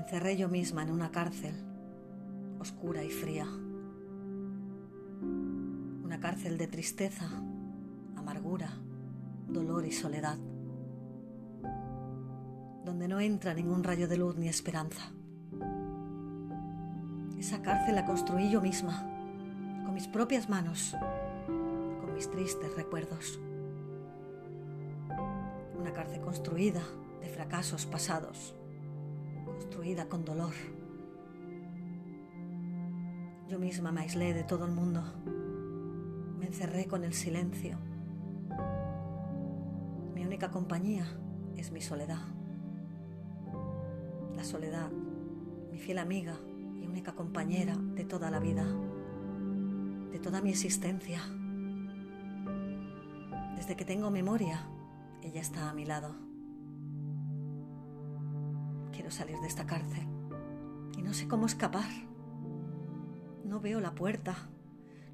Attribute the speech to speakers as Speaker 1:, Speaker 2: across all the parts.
Speaker 1: encerré yo misma en una cárcel, oscura y fría. Una cárcel de tristeza, amargura, dolor y soledad, donde no entra ningún rayo de luz ni esperanza. Esa cárcel la construí yo misma, con mis propias manos, con mis tristes recuerdos. Una cárcel construida de fracasos pasados construida con dolor. Yo misma me aislé de todo el mundo. Me encerré con el silencio. Mi única compañía es mi soledad. La soledad, mi fiel amiga y única compañera de toda la vida, de toda mi existencia. Desde que tengo memoria, ella está a mi lado salir de esta cárcel y no sé cómo escapar. No veo la puerta,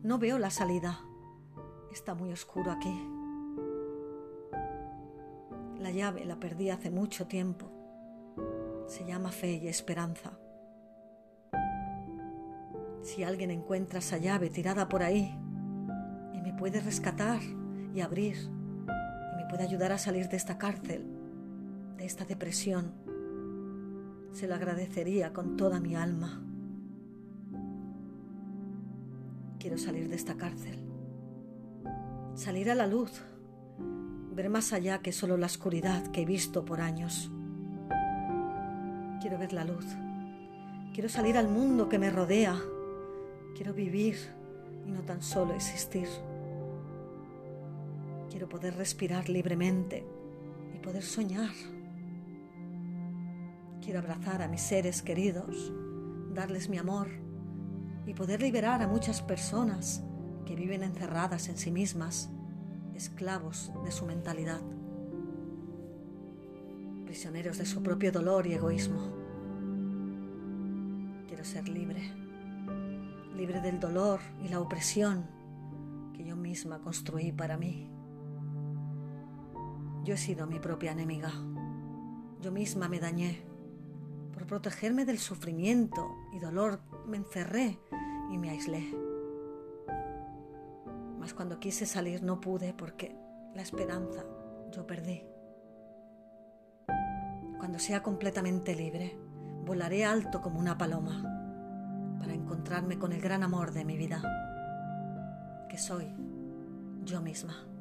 Speaker 1: no veo la salida. Está muy oscuro aquí. La llave la perdí hace mucho tiempo. Se llama fe y esperanza. Si alguien encuentra esa llave tirada por ahí y me puede rescatar y abrir y me puede ayudar a salir de esta cárcel, de esta depresión, se lo agradecería con toda mi alma. Quiero salir de esta cárcel, salir a la luz, ver más allá que solo la oscuridad que he visto por años. Quiero ver la luz, quiero salir al mundo que me rodea, quiero vivir y no tan solo existir. Quiero poder respirar libremente y poder soñar. Quiero abrazar a mis seres queridos, darles mi amor y poder liberar a muchas personas que viven encerradas en sí mismas, esclavos de su mentalidad, prisioneros de su propio dolor y egoísmo. Quiero ser libre, libre del dolor y la opresión que yo misma construí para mí. Yo he sido mi propia enemiga. Yo misma me dañé protegerme del sufrimiento y dolor me encerré y me aislé. Mas cuando quise salir no pude porque la esperanza yo perdí. Cuando sea completamente libre, volaré alto como una paloma para encontrarme con el gran amor de mi vida, que soy yo misma.